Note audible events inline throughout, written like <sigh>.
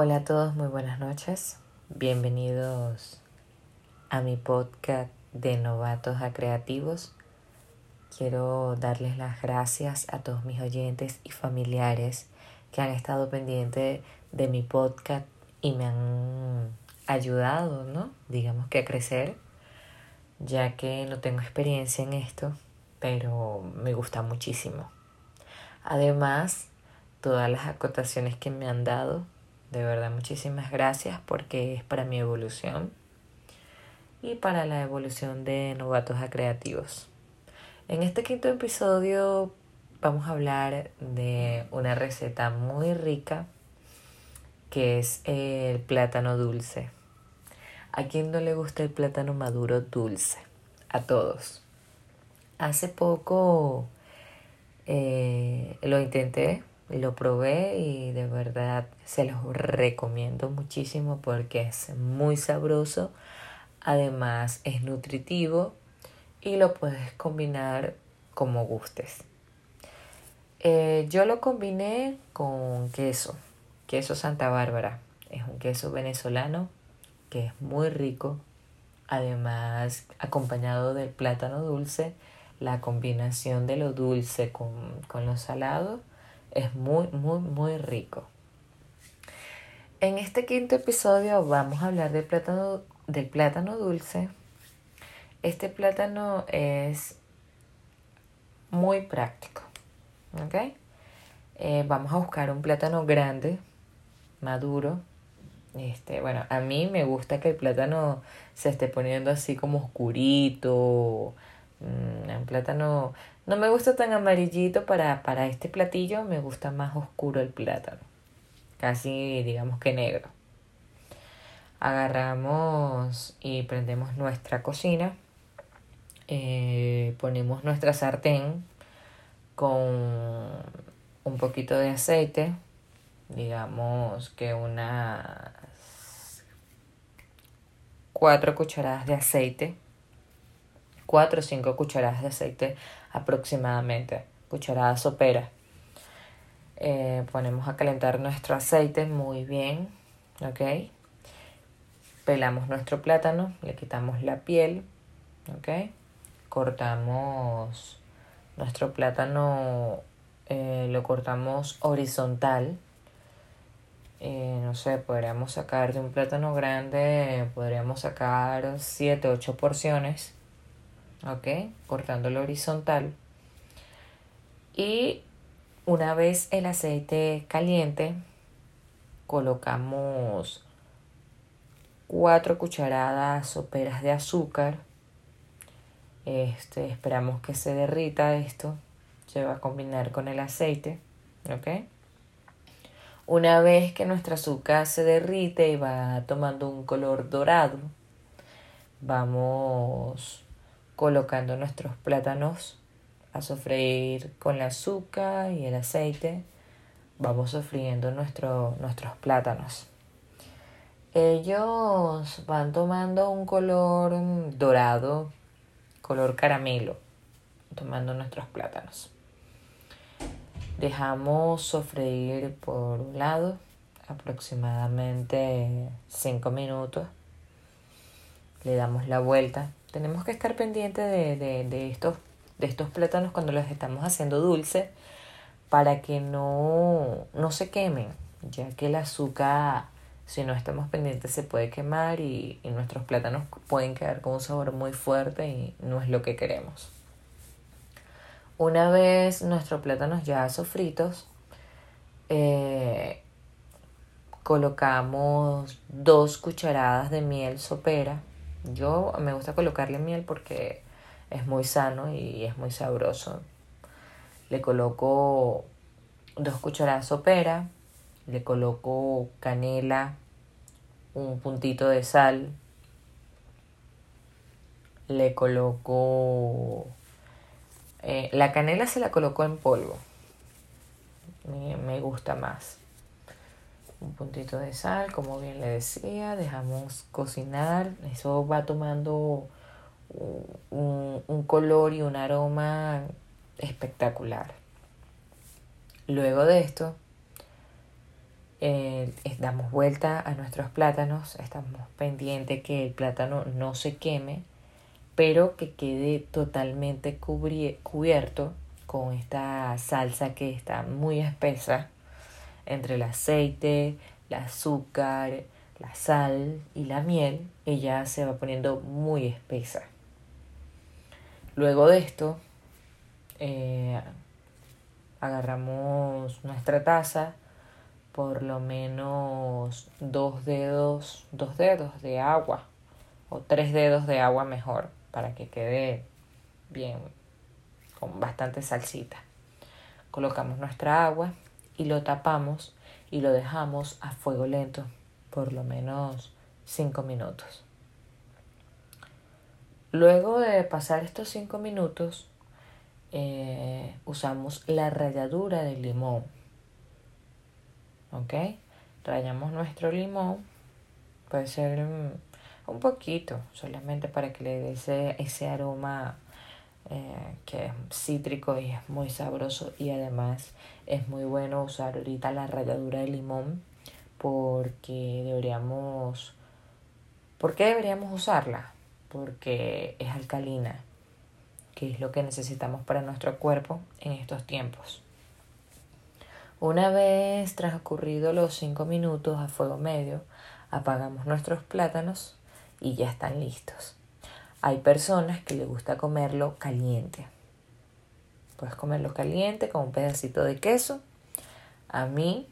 Hola a todos, muy buenas noches. Bienvenidos a mi podcast de novatos a creativos. Quiero darles las gracias a todos mis oyentes y familiares que han estado pendientes de mi podcast y me han ayudado, ¿no? Digamos que a crecer, ya que no tengo experiencia en esto, pero me gusta muchísimo. Además, todas las acotaciones que me han dado, de verdad muchísimas gracias porque es para mi evolución y para la evolución de novatos a creativos. En este quinto episodio vamos a hablar de una receta muy rica que es el plátano dulce. ¿A quién no le gusta el plátano maduro dulce? A todos. Hace poco eh, lo intenté, lo probé y de verdad se los recomiendo muchísimo porque es muy sabroso, además es nutritivo y lo puedes combinar como gustes. Eh, yo lo combiné con queso, queso Santa Bárbara. Es un queso venezolano que es muy rico. Además, acompañado del plátano dulce, la combinación de lo dulce con, con lo salado es muy, muy, muy rico. En este quinto episodio vamos a hablar del plátano, del plátano dulce. Este plátano es muy práctico. ¿Ok? Eh, vamos a buscar un plátano grande, maduro. Este, bueno, a mí me gusta que el plátano se esté poniendo así como oscurito. Mm, un plátano no me gusta tan amarillito para, para este platillo, me gusta más oscuro el plátano. Casi digamos que negro. Agarramos y prendemos nuestra cocina. Eh, ponemos nuestra sartén con un poquito de aceite, digamos que unas cuatro cucharadas de aceite, cuatro o cinco cucharadas de aceite aproximadamente, cucharadas sopera. Eh, ponemos a calentar nuestro aceite muy bien, ¿ok? Pelamos nuestro plátano, le quitamos la piel, ¿ok? Cortamos nuestro plátano eh, lo cortamos horizontal. Eh, no sé, podríamos sacar de un plátano grande, podríamos sacar 7, 8 porciones. ¿Ok? Cortándolo horizontal. Y una vez el aceite caliente, colocamos 4 cucharadas soperas de azúcar este, esperamos que se derrita esto. Se va a combinar con el aceite. ¿Ok? Una vez que nuestra azúcar se derrite y va tomando un color dorado, vamos colocando nuestros plátanos a sofreír con el azúcar y el aceite. Vamos sofriendo nuestro, nuestros plátanos. Ellos van tomando un color dorado color caramelo, tomando nuestros plátanos. Dejamos sofreír por un lado aproximadamente 5 minutos. Le damos la vuelta. Tenemos que estar pendientes de, de, estos, de estos plátanos cuando los estamos haciendo dulce para que no, no se quemen, ya que el azúcar si no estamos pendientes se puede quemar y, nuestros plátanos pueden quedar con un sabor muy fuerte y no es lo que queremos. Una vez nuestros plátanos ya sofritos, eh, colocamos dos cucharadas de miel sopera. Yo me gusta colocarle miel porque es muy sano y es muy sabroso. Le coloco dos cucharadas sopera, le coloco canela, un puntito de sal, le coloco eh, la canela se la coloco en polvo me, me, gusta más puntito de sal como bien le decía dejamos cocinar. Eso va tomando un, un color y un aroma espectacular. Luego de esto eh, damos vuelta a nuestros plátanos, estamos pendientes que el plátano no se queme, pero que quede totalmente cubierto con esta salsa que está muy espesa entre el aceite, el azúcar, la sal y la miel, ella se va poniendo muy espesa. Luego de esto, eh, agarramos nuestra taza, por lo menos dos dedos, dos dedos de agua o tres dedos de agua mejor para que quede bien con bastante salsita. Colocamos nuestra agua y lo tapamos y lo dejamos a fuego lento por lo menos 5 minutos. Luego de pasar estos 5 minutos, eh, usamos la ralladura del limón. ¿Ok? Rayamos nuestro limón. Puede ser un poquito, solamente para que le dé ese, ese aroma eh, que es cítrico y es muy sabroso. Y además es muy bueno usar ahorita la ralladura de limón porque deberíamos... ¿Por qué deberíamos usarla? Porque es alcalina, que es lo que necesitamos para nuestro cuerpo en estos tiempos. Una vez transcurrido los 5 minutos a fuego medio, apagamos nuestros plátanos y ya están listos. Hay personas que les gusta comerlo caliente. Puedes comerlo caliente con un pedacito de queso. A mí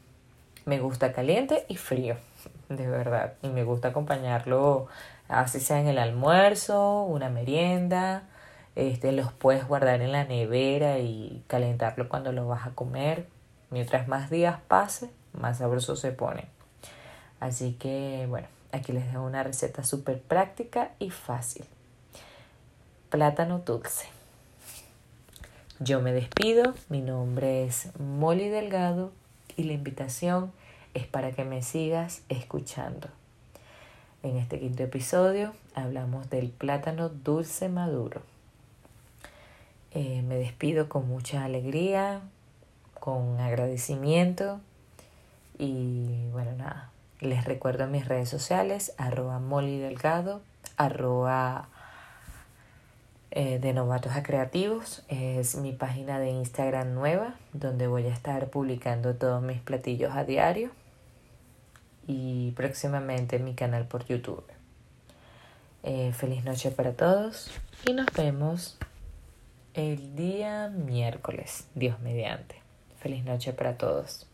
me gusta caliente y frío, <laughs> de verdad. Y me gusta acompañarlo, así sea en el almuerzo, una merienda. Este, los puedes guardar en la nevera y calentarlo cuando lo vas a comer. Mientras más días pase, más sabroso se pone. Así que, bueno, aquí les dejo una receta súper práctica y fácil. Plátano dulce. Yo me despido, mi nombre es Molly Delgado y la invitación es para que me sigas escuchando. En este quinto episodio hablamos del plátano dulce maduro. Eh, me despido con mucha alegría, con agradecimiento y bueno, nada. Les recuerdo mis redes sociales, arroba Molly Delgado, arroba eh, de Novatos a Creativos. Es mi página de Instagram nueva, donde voy a estar publicando todos mis platillos a diario. Y próximamente mi canal por YouTube. Eh, feliz noche para todos y nos vemos el día miércoles, Dios mediante. Feliz noche para todos.